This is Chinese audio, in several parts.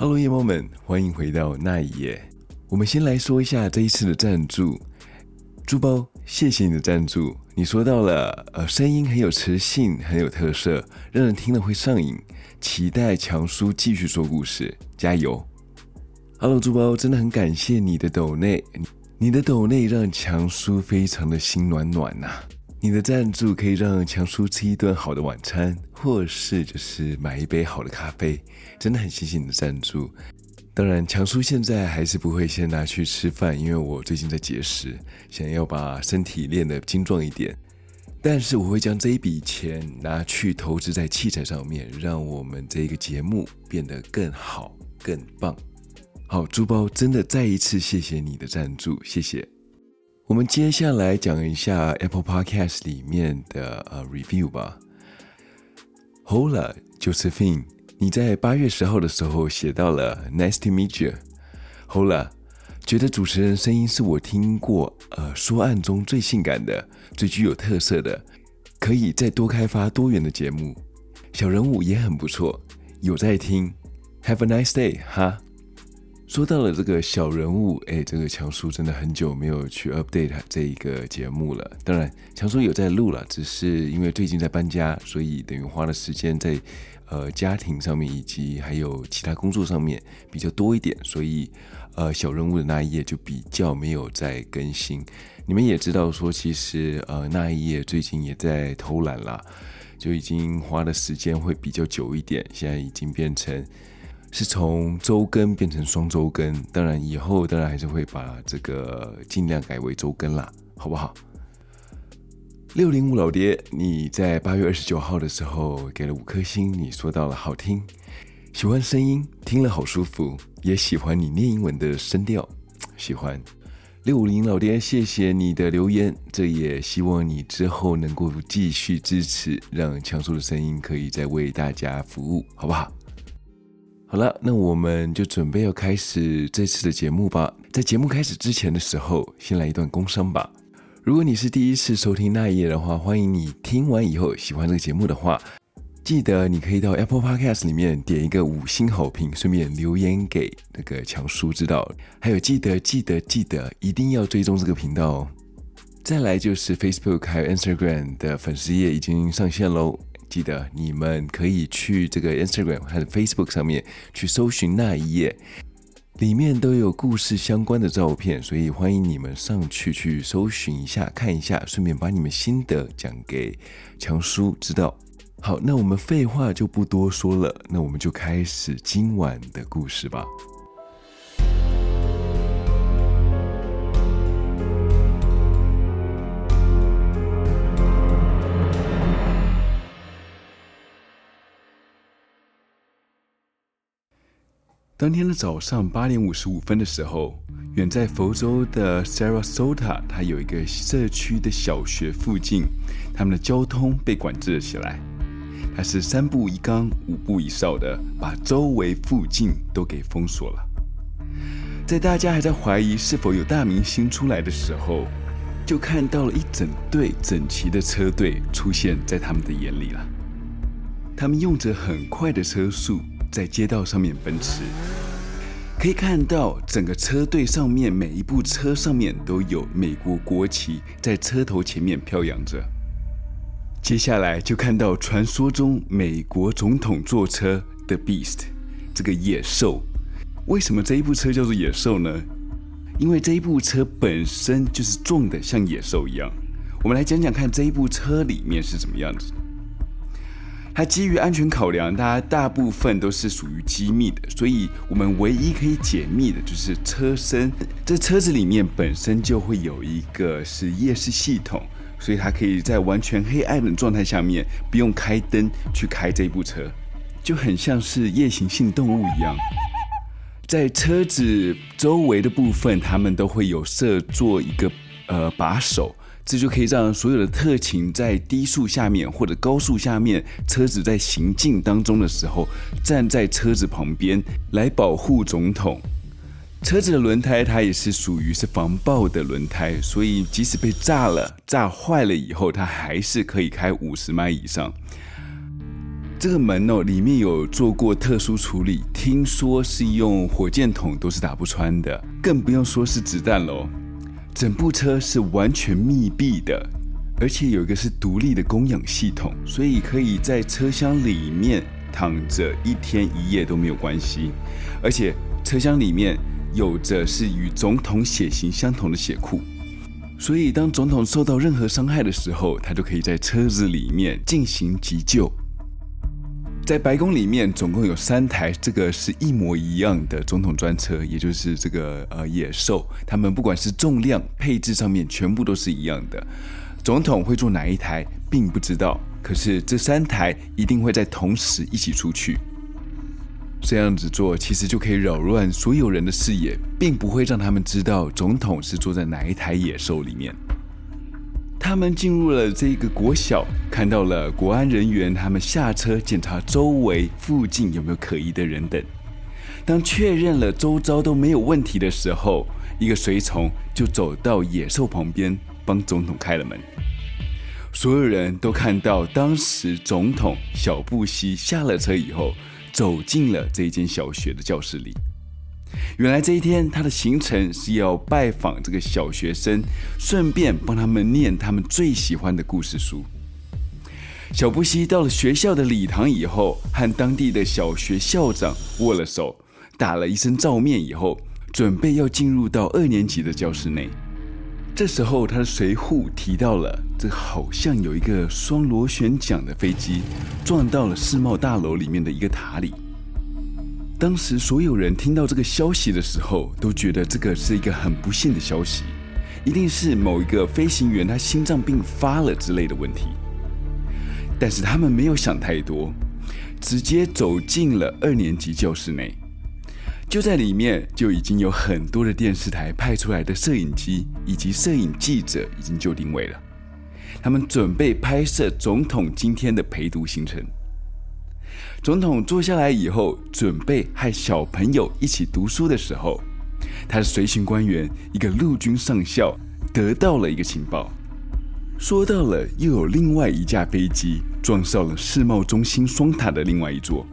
Hello，夜猫们，欢迎回到那一夜。我们先来说一下这一次的赞助，猪包，谢谢你的赞助。你说到了，呃，声音很有磁性，很有特色，让人听了会上瘾。期待强叔继续说故事，加油！Hello，猪包，真的很感谢你的抖内，你的抖内让强叔非常的心暖暖呐、你的赞助可以让强叔吃一顿好的晚餐，或是就是买一杯好的咖啡，真的很谢谢你的赞助。当然，强叔现在还是不会先拿去吃饭，因为我最近在节食，想要把身体练得精壮一点。但是我会将这一笔钱拿去投资在器材上面，让我们这个节目变得更好、更棒。好，猪包真的再一次谢谢你的赞助，谢谢。我们接下来讲一下 Apple Podcast 里面的呃 review 吧。Hola 就是 thing 你在八月十号的时候写到了 Nice to meet you。Hola，觉得主持人声音是我听过呃说案中最性感的、最具有特色的，可以再多开发多元的节目。小人物也很不错，有在听。Have a nice day，哈。说到了这个小人物，哎，这个强叔真的很久没有去 update 这一个节目了。当然，强叔有在录了，只是因为最近在搬家，所以等于花了时间在呃家庭上面以及还有其他工作上面比较多一点，所以呃小人物的那一页就比较没有在更新。你们也知道说，其实呃那一页最近也在偷懒啦，就已经花的时间会比较久一点，现在已经变成。是从周更变成双周更，当然以后当然还是会把这个尽量改为周更啦，好不好？六零五老爹，你在八月二十九号的时候给了五颗星，你说到了好听，喜欢声音，听了好舒服，也喜欢你念英文的声调，喜欢。六五零老爹，谢谢你的留言，这也希望你之后能够继续支持，让强叔的声音可以再为大家服务，好不好？好了，那我们就准备要开始这次的节目吧。在节目开始之前的时候，先来一段工商吧。如果你是第一次收听那一页的话，欢迎你听完以后喜欢这个节目的话，记得你可以到 Apple Podcast 里面点一个五星好评，顺便留言给那个强叔知道。还有记得记得记得一定要追踪这个频道哦。再来就是 Facebook 还有 Instagram 的粉丝页已经上线喽。记得你们可以去这个 Instagram 还有 Facebook 上面去搜寻那一页，里面都有故事相关的照片，所以欢迎你们上去去搜寻一下，看一下，顺便把你们心得讲给强叔知道。好，那我们废话就不多说了，那我们就开始今晚的故事吧。当天的早上八点五十五分的时候，远在佛州的 Sarasota，它有一个社区的小学附近，他们的交通被管制了起来。它是三步一岗、五步一哨的，把周围附近都给封锁了。在大家还在怀疑是否有大明星出来的时候，就看到了一整队整齐的车队出现在他们的眼里了。他们用着很快的车速。在街道上面奔驰，可以看到整个车队上面每一部车上面都有美国国旗在车头前面飘扬着。接下来就看到传说中美国总统坐车的 Beast，这个野兽。为什么这一部车叫做野兽呢？因为这一部车本身就是撞的像野兽一样。我们来讲讲看这一部车里面是怎么样子。它基于安全考量，它大部分都是属于机密的，所以我们唯一可以解密的就是车身。这车子里面本身就会有一个是夜视系统，所以它可以在完全黑暗的状态下面，不用开灯去开这部车，就很像是夜行性动物一样。在车子周围的部分，他们都会有设做一个呃把手。这就可以让所有的特勤在低速下面或者高速下面，车子在行进当中的时候，站在车子旁边来保护总统。车子的轮胎它也是属于是防爆的轮胎，所以即使被炸了、炸坏了以后，它还是可以开五十迈以上。这个门哦，里面有做过特殊处理，听说是用火箭筒都是打不穿的，更不用说是子弹喽。整部车是完全密闭的，而且有一个是独立的供氧系统，所以可以在车厢里面躺着一天一夜都没有关系。而且车厢里面有着是与总统血型相同的血库，所以当总统受到任何伤害的时候，他就可以在车子里面进行急救。在白宫里面，总共有三台，这个是一模一样的总统专车，也就是这个呃野兽，他们不管是重量、配置上面，全部都是一样的。总统会坐哪一台，并不知道，可是这三台一定会在同时一起出去。这样子做，其实就可以扰乱所有人的视野，并不会让他们知道总统是坐在哪一台野兽里面。他们进入了这个国小，看到了国安人员，他们下车检查周围附近有没有可疑的人等。当确认了周遭都没有问题的时候，一个随从就走到野兽旁边，帮总统开了门。所有人都看到，当时总统小布希下了车以后，走进了这间小学的教室里。原来这一天，他的行程是要拜访这个小学生，顺便帮他们念他们最喜欢的故事书。小布希到了学校的礼堂以后，和当地的小学校长握了手，打了一声照面以后，准备要进入到二年级的教室内。这时候，他的随扈提到了，这好像有一个双螺旋桨的飞机撞到了世贸大楼里面的一个塔里。当时所有人听到这个消息的时候，都觉得这个是一个很不幸的消息，一定是某一个飞行员他心脏病发了之类的问题。但是他们没有想太多，直接走进了二年级教室内。就在里面就已经有很多的电视台派出来的摄影机以及摄影记者已经就定位了，他们准备拍摄总统今天的陪读行程。总统坐下来以后，准备和小朋友一起读书的时候，他的随行官员一个陆军上校得到了一个情报，说到了又有另外一架飞机撞上了世贸中心双塔的另外一座。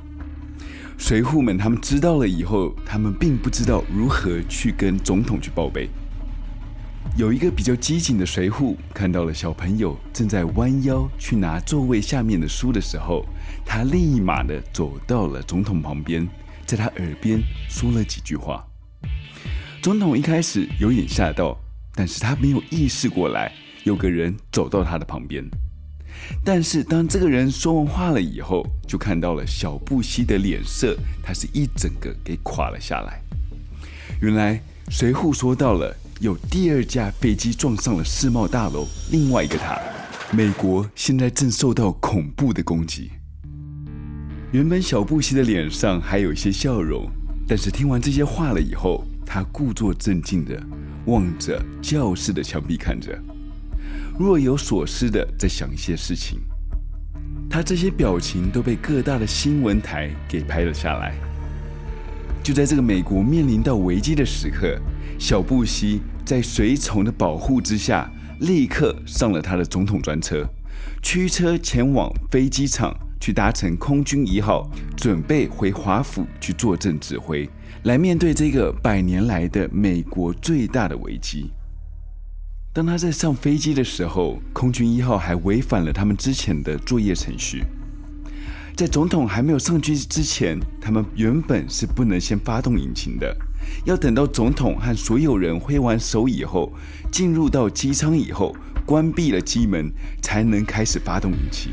随扈们他们知道了以后，他们并不知道如何去跟总统去报备。有一个比较机警的随扈看到了小朋友正在弯腰去拿座位下面的书的时候，他立马的走到了总统旁边，在他耳边说了几句话。总统一开始有点吓到，但是他没有意识过来有个人走到他的旁边。但是当这个人说完话了以后，就看到了小布希的脸色，他是一整个给垮了下来。原来随扈说到了。有第二架飞机撞上了世贸大楼另外一个塔，美国现在正受到恐怖的攻击。原本小布希的脸上还有一些笑容，但是听完这些话了以后，他故作镇静的望着教室的墙壁看着，若有所思的在想一些事情。他这些表情都被各大的新闻台给拍了下来。就在这个美国面临到危机的时刻，小布希在随从的保护之下，立刻上了他的总统专车，驱车前往飞机场去搭乘空军一号，准备回华府去坐镇指挥，来面对这个百年来的美国最大的危机。当他在上飞机的时候，空军一号还违反了他们之前的作业程序。在总统还没有上去之前，他们原本是不能先发动引擎的，要等到总统和所有人挥完手以后，进入到机舱以后，关闭了机门，才能开始发动引擎。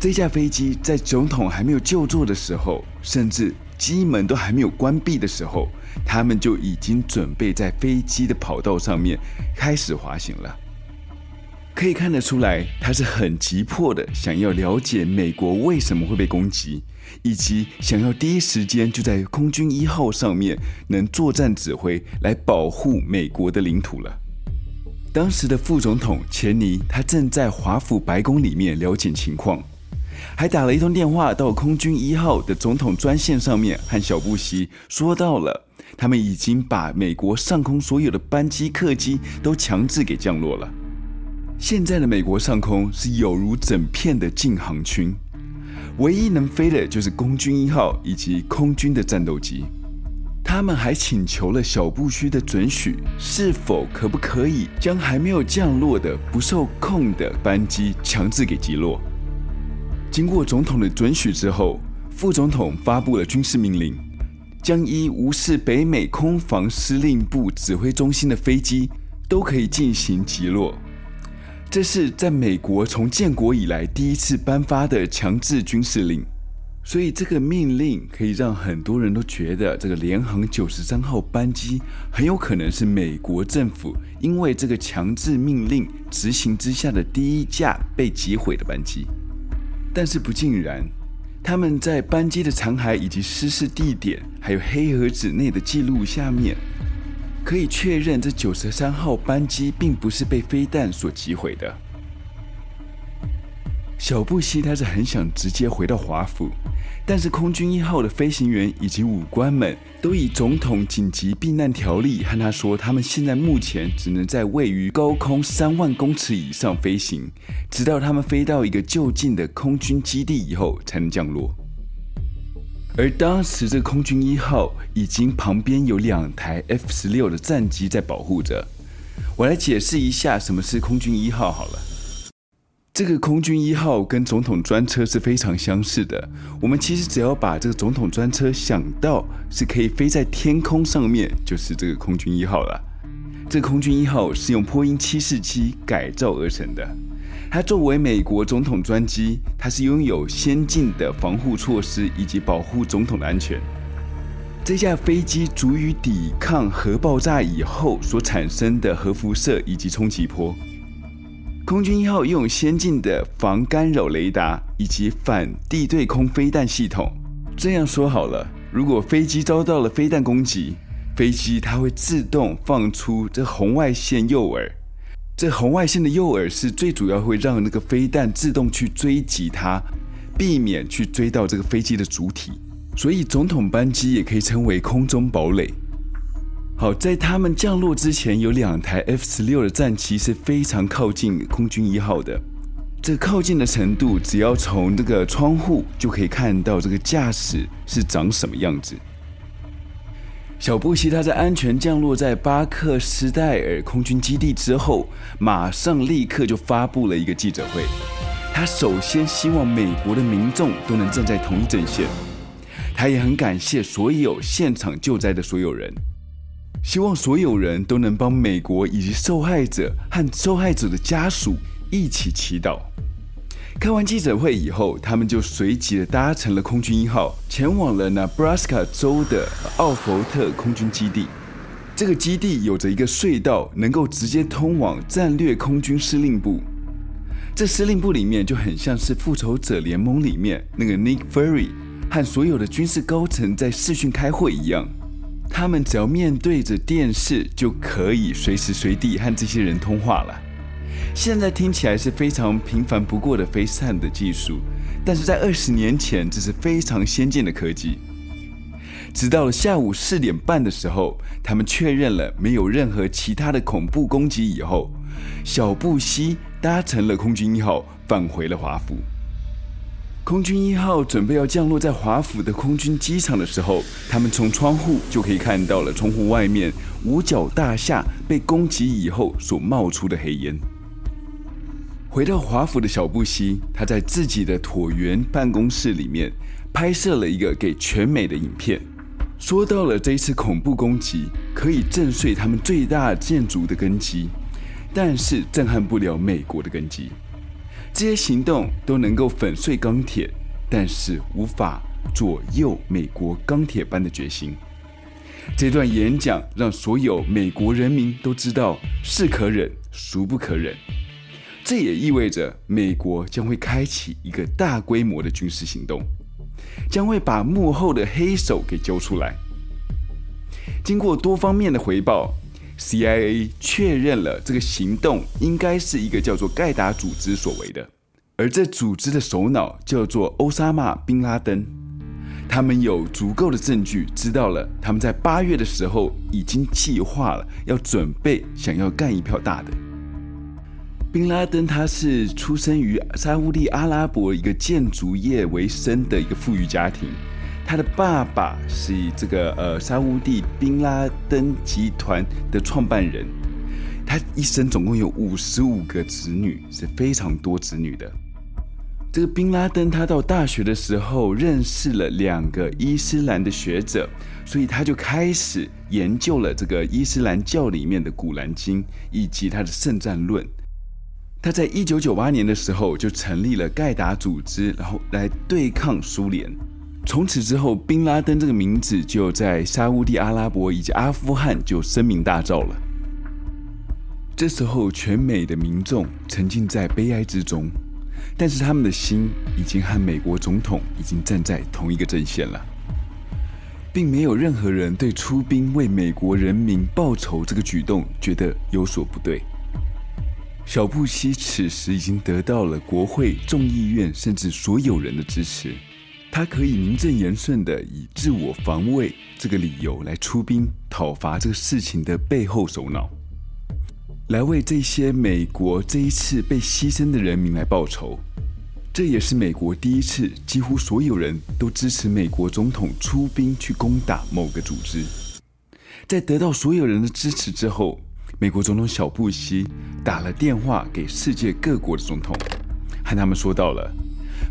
这架飞机在总统还没有就坐的时候，甚至机门都还没有关闭的时候，他们就已经准备在飞机的跑道上面开始滑行了。可以看得出来，他是很急迫的，想要了解美国为什么会被攻击，以及想要第一时间就在空军一号上面能作战指挥，来保护美国的领土了。当时的副总统钱尼，他正在华府白宫里面了解情况，还打了一通电话到空军一号的总统专线上面，和小布希说到了，他们已经把美国上空所有的班机客机都强制给降落了。现在的美国上空是有如整片的禁航区，唯一能飞的就是空军一号以及空军的战斗机。他们还请求了小布希的准许，是否可不可以将还没有降落的不受控的班机强制给击落。经过总统的准许之后，副总统发布了军事命令，将依无视北美空防司令部指挥中心的飞机都可以进行击落。这是在美国从建国以来第一次颁发的强制军事令。所以这个命令可以让很多人都觉得，这个联航九十三号班机很有可能是美国政府因为这个强制命令执行之下的第一架被击毁的班机。但是不尽然，他们在班机的残骸以及失事地点，还有黑盒子内的记录下面，可以确认这九十三号班机并不是被飞弹所击毁的。小布希他是很想直接回到华府，但是空军一号的飞行员以及武官们都以总统紧急避难条例和他说，他们现在目前只能在位于高空三万公尺以上飞行，直到他们飞到一个就近的空军基地以后才能降落。而当时这空军一号已经旁边有两台 F 十六的战机在保护着。我来解释一下什么是空军一号好了。这个空军一号跟总统专车是非常相似的。我们其实只要把这个总统专车想到是可以飞在天空上面，就是这个空军一号了。这空军一号是用波音七四七改造而成的。它作为美国总统专机，它是拥有先进的防护措施以及保护总统的安全。这架飞机足以抵抗核爆炸以后所产生的核辐射以及冲击波。空军一号拥有先进的防干扰雷达以及反地对空飞弹系统。这样说好了，如果飞机遭到了飞弹攻击，飞机它会自动放出这红外线诱饵。这红外线的诱饵是最主要会让那个飞弹自动去追击它，避免去追到这个飞机的主体。所以总统班机也可以称为空中堡垒。好，在他们降落之前，有两台 F 十六的战机是非常靠近空军一号的。这靠近的程度，只要从这个窗户就可以看到这个驾驶是长什么样子。小布希他在安全降落在巴克斯戴尔空军基地之后，马上立刻就发布了一个记者会。他首先希望美国的民众都能站在同一阵线，他也很感谢所有现场救灾的所有人。希望所有人都能帮美国以及受害者和受害者的家属一起祈祷。开完记者会以后，他们就随即的搭乘了空军一号，前往了纳布拉斯卡州的奥弗特空军基地。这个基地有着一个隧道，能够直接通往战略空军司令部。这司令部里面就很像是复仇者联盟里面那个 Nick Fury 和所有的军事高层在视讯开会一样。他们只要面对着电视，就可以随时随地和这些人通话了。现在听起来是非常平凡不过的 FaceTime 的技术，但是在二十年前，这是非常先进的科技。直到下午四点半的时候，他们确认了没有任何其他的恐怖攻击以后，小布希搭乘了空军一号返回了华府。空军一号准备要降落在华府的空军机场的时候，他们从窗户就可以看到了窗户外面五角大厦被攻击以后所冒出的黑烟。回到华府的小布希，他在自己的椭圆办公室里面拍摄了一个给全美的影片，说到了这一次恐怖攻击可以震碎他们最大建筑的根基，但是震撼不了美国的根基。这些行动都能够粉碎钢铁，但是无法左右美国钢铁般的决心。这段演讲让所有美国人民都知道是可忍，孰不可忍。这也意味着美国将会开启一个大规模的军事行动，将会把幕后的黑手给揪出来。经过多方面的回报。CIA 确认了这个行动应该是一个叫做盖达组织所为的，而这组织的首脑叫做欧沙玛·宾拉登。他们有足够的证据，知道了他们在八月的时候已经计划了要准备想要干一票大的。宾拉登他是出生于沙乌地阿拉伯一个建筑业为生的一个富裕家庭，他的爸爸是这个呃沙乌地宾拉登集团的创办人，他一生总共有五十五个子女，是非常多子女的。这个宾拉登他到大学的时候认识了两个伊斯兰的学者，所以他就开始研究了这个伊斯兰教里面的古兰经以及他的圣战论。他在一九九八年的时候就成立了盖达组织，然后来对抗苏联。从此之后，宾拉登这个名字就在沙乌地阿拉伯以及阿富汗就声名大噪了。这时候，全美的民众沉浸在悲哀之中，但是他们的心已经和美国总统已经站在同一个阵线了，并没有任何人对出兵为美国人民报仇这个举动觉得有所不对。小布希此时已经得到了国会、众议院甚至所有人的支持，他可以名正言顺地以自我防卫这个理由来出兵讨伐这个事情的背后首脑，来为这些美国这一次被牺牲的人民来报仇。这也是美国第一次几乎所有人都支持美国总统出兵去攻打某个组织，在得到所有人的支持之后。美国总统小布希打了电话给世界各国的总统，和他们说到了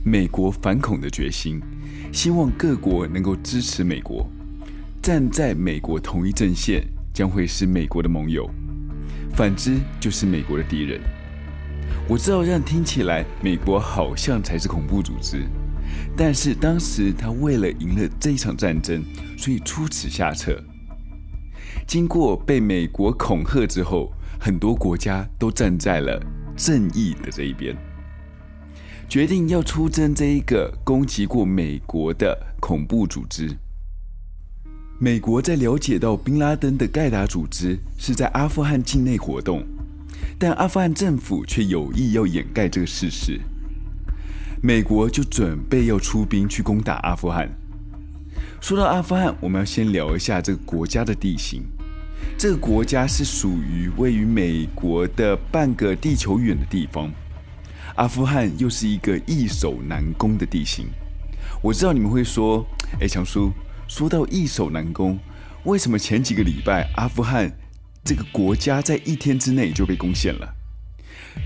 美国反恐的决心，希望各国能够支持美国，站在美国同一阵线，将会是美国的盟友；反之就是美国的敌人。我知道这样听起来，美国好像才是恐怖组织，但是当时他为了赢了这一场战争，所以出此下策。经过被美国恐吓之后，很多国家都站在了正义的这一边，决定要出征这一个攻击过美国的恐怖组织。美国在了解到宾拉登的盖达组织是在阿富汗境内活动，但阿富汗政府却有意要掩盖这个事实，美国就准备要出兵去攻打阿富汗。说到阿富汗，我们要先聊一下这个国家的地形。这个国家是属于位于美国的半个地球远的地方。阿富汗又是一个易守难攻的地形。我知道你们会说：“哎，强叔，说到易守难攻，为什么前几个礼拜阿富汗这个国家在一天之内就被攻陷了？”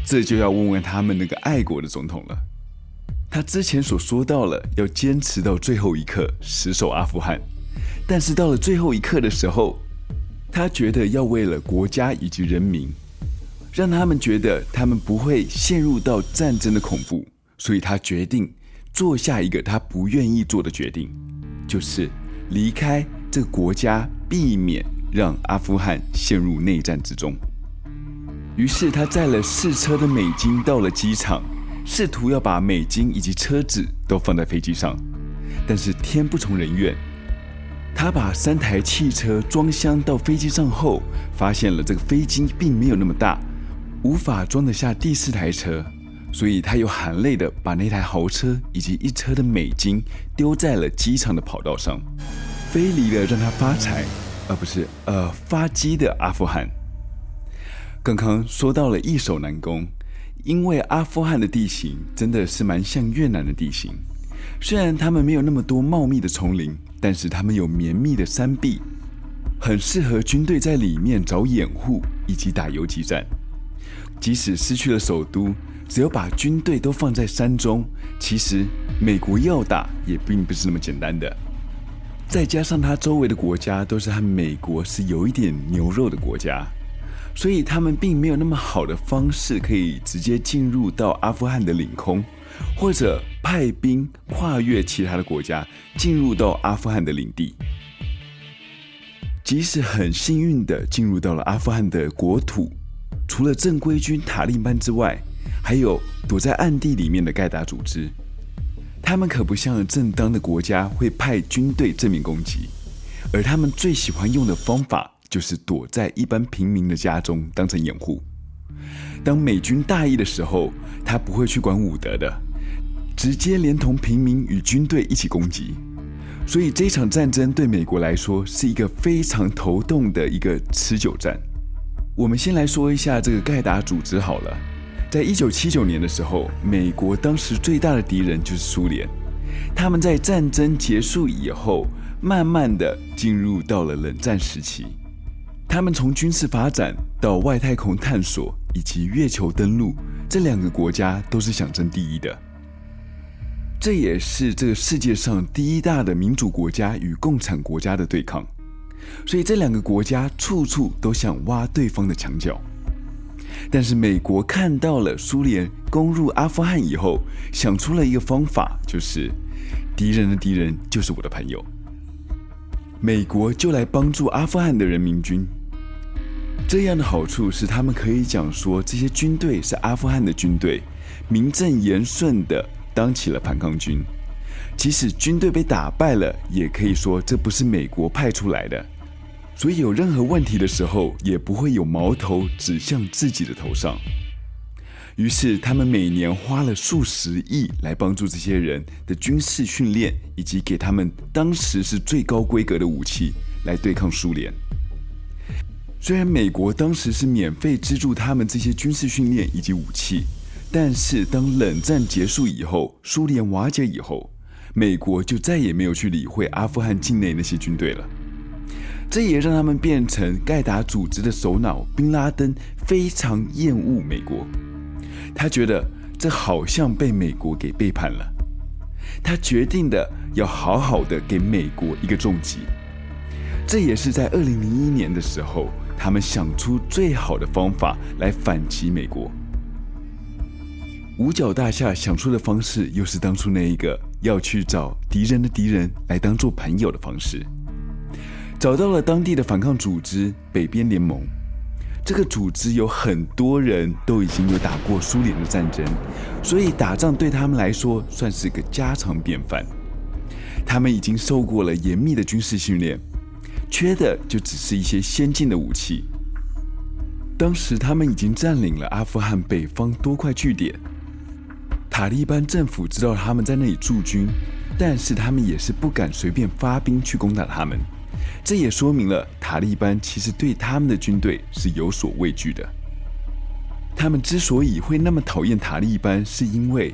这就要问问他们那个爱国的总统了。他之前所说到了要坚持到最后一刻，死守阿富汗，但是到了最后一刻的时候，他觉得要为了国家以及人民，让他们觉得他们不会陷入到战争的恐怖，所以他决定做下一个他不愿意做的决定，就是离开这个国家，避免让阿富汗陷入内战之中。于是他载了四车的美金到了机场。试图要把美金以及车子都放在飞机上，但是天不从人愿，他把三台汽车装箱到飞机上后，发现了这个飞机并没有那么大，无法装得下第四台车，所以他又含泪的把那台豪车以及一车的美金丢在了机场的跑道上，飞离了让他发财，而不是呃发机的阿富汗。刚刚说到了易守难攻。因为阿富汗的地形真的是蛮像越南的地形，虽然他们没有那么多茂密的丛林，但是他们有绵密的山壁，很适合军队在里面找掩护以及打游击战。即使失去了首都，只要把军队都放在山中，其实美国要打也并不是那么简单的。再加上它周围的国家都是和美国是有一点牛肉的国家。所以他们并没有那么好的方式可以直接进入到阿富汗的领空，或者派兵跨越其他的国家进入到阿富汗的领地。即使很幸运的进入到了阿富汗的国土，除了正规军塔利班之外，还有躲在暗地里面的盖达组织。他们可不像正当的国家会派军队正面攻击，而他们最喜欢用的方法。就是躲在一般平民的家中当成掩护。当美军大意的时候，他不会去管武德的，直接连同平民与军队一起攻击。所以这场战争对美国来说是一个非常头痛的一个持久战。我们先来说一下这个盖达组织好了。在一九七九年的时候，美国当时最大的敌人就是苏联。他们在战争结束以后，慢慢的进入到了冷战时期。他们从军事发展到外太空探索以及月球登陆，这两个国家都是想争第一的。这也是这个世界上第一大的民主国家与共产国家的对抗。所以这两个国家处处都想挖对方的墙角。但是美国看到了苏联攻入阿富汗以后，想出了一个方法，就是敌人的敌人就是我的朋友。美国就来帮助阿富汗的人民军。这样的好处是，他们可以讲说这些军队是阿富汗的军队，名正言顺的当起了反抗军。即使军队被打败了，也可以说这不是美国派出来的。所以有任何问题的时候，也不会有矛头指向自己的头上。于是他们每年花了数十亿来帮助这些人的军事训练，以及给他们当时是最高规格的武器来对抗苏联。虽然美国当时是免费资助他们这些军事训练以及武器，但是当冷战结束以后，苏联瓦解以后，美国就再也没有去理会阿富汗境内那些军队了。这也让他们变成盖达组织的首脑宾拉登非常厌恶美国，他觉得这好像被美国给背叛了，他决定的要好好的给美国一个重击。这也是在二零零一年的时候，他们想出最好的方法来反击美国。五角大厦想出的方式，又是当初那一个要去找敌人的敌人来当做朋友的方式。找到了当地的反抗组织北边联盟，这个组织有很多人都已经有打过苏联的战争，所以打仗对他们来说算是个家常便饭。他们已经受过了严密的军事训练，缺的就只是一些先进的武器。当时他们已经占领了阿富汗北方多块据点，塔利班政府知道他们在那里驻军，但是他们也是不敢随便发兵去攻打他们。这也说明了塔利班其实对他们的军队是有所畏惧的。他们之所以会那么讨厌塔利班，是因为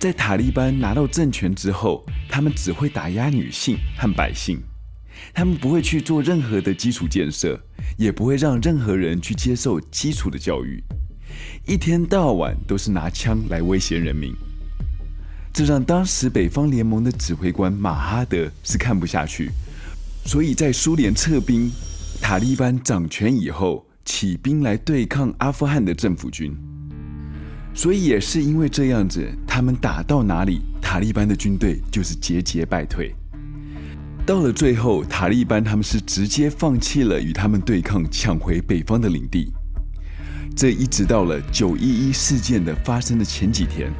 在塔利班拿到政权之后，他们只会打压女性和百姓，他们不会去做任何的基础建设，也不会让任何人去接受基础的教育，一天到晚都是拿枪来威胁人民。这让当时北方联盟的指挥官马哈德是看不下去。所以在苏联撤兵、塔利班掌权以后，起兵来对抗阿富汗的政府军。所以也是因为这样子，他们打到哪里，塔利班的军队就是节节败退。到了最后，塔利班他们是直接放弃了与他们对抗，抢回北方的领地。这一直到了九一一事件的发生的前几天，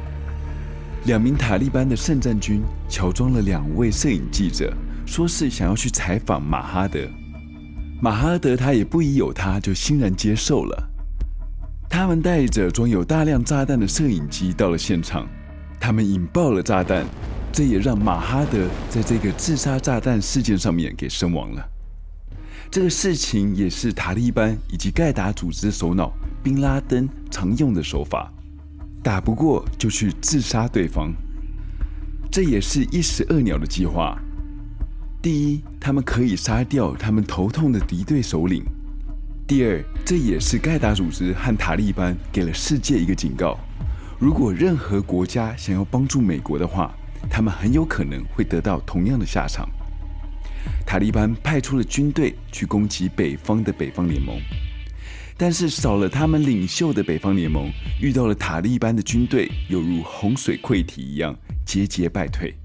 两名塔利班的圣战军乔装了两位摄影记者。说是想要去采访马哈德，马哈德他也不疑有他，就欣然接受了。他们带着装有大量炸弹的摄影机到了现场，他们引爆了炸弹，这也让马哈德在这个自杀炸弹事件上面给身亡了。这个事情也是塔利班以及盖达组织的首脑宾拉登常用的手法，打不过就去自杀对方，这也是一石二鸟的计划。第一，他们可以杀掉他们头痛的敌对首领；第二，这也是盖达组织和塔利班给了世界一个警告：如果任何国家想要帮助美国的话，他们很有可能会得到同样的下场。塔利班派出了军队去攻击北方的北方联盟，但是少了他们领袖的北方联盟遇到了塔利班的军队，犹如洪水溃堤一样，节节败退。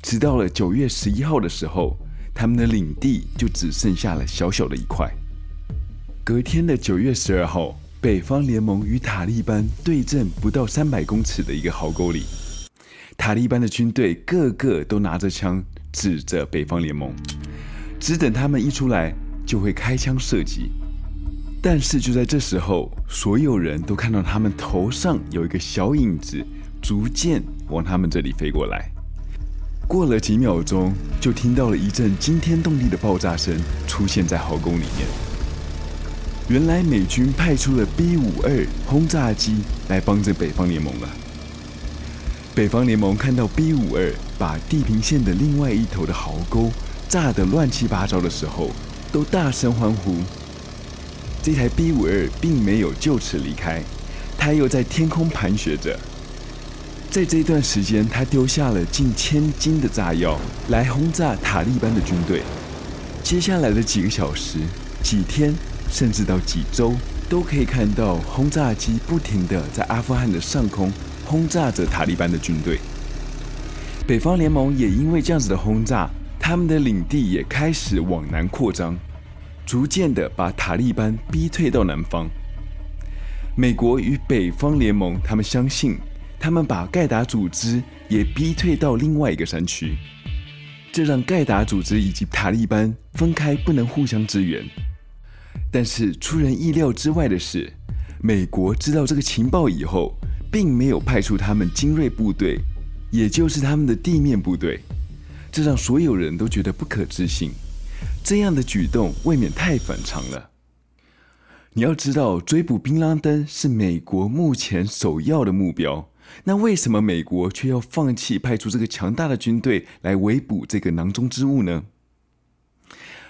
直到了九月十一号的时候，他们的领地就只剩下了小小的一块。隔天的九月十二号，北方联盟与塔利班对阵不到三百公尺的一个壕沟里，塔利班的军队个个都拿着枪指着北方联盟，只等他们一出来就会开枪射击。但是就在这时候，所有人都看到他们头上有一个小影子，逐渐往他们这里飞过来。过了几秒钟，就听到了一阵惊天动地的爆炸声出现在壕沟里面。原来美军派出了 B 五二轰炸机来帮着北方联盟了。北方联盟看到 B 五二把地平线的另外一头的壕沟炸得乱七八糟的时候，都大声欢呼。这台 B 五二并没有就此离开，它又在天空盘旋着。在这段时间，它丢下了近千斤的炸药来轰炸塔利班的军队。接下来的几个小时、几天，甚至到几周，都可以看到轰炸机不停地在阿富汗的上空轰炸着塔利班的军队。北方联盟也因为这样子的轰炸，他们的领地也开始往南扩张，逐渐地把塔利班逼退到南方。美国与北方联盟，他们相信，他们把盖达组织也逼退到另外一个山区，这让盖达组织以及塔利班分开，不能互相支援。但是出人意料之外的是，美国知道这个情报以后，并没有派出他们精锐部队，也就是他们的地面部队，这让所有人都觉得不可置信。这样的举动未免太反常了。你要知道，追捕槟榔灯是美国目前首要的目标，那为什么美国却要放弃派出这个强大的军队来围捕这个囊中之物呢？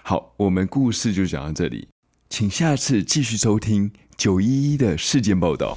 好，我们故事就讲到这里。请下次继续收听九一一的事件报道。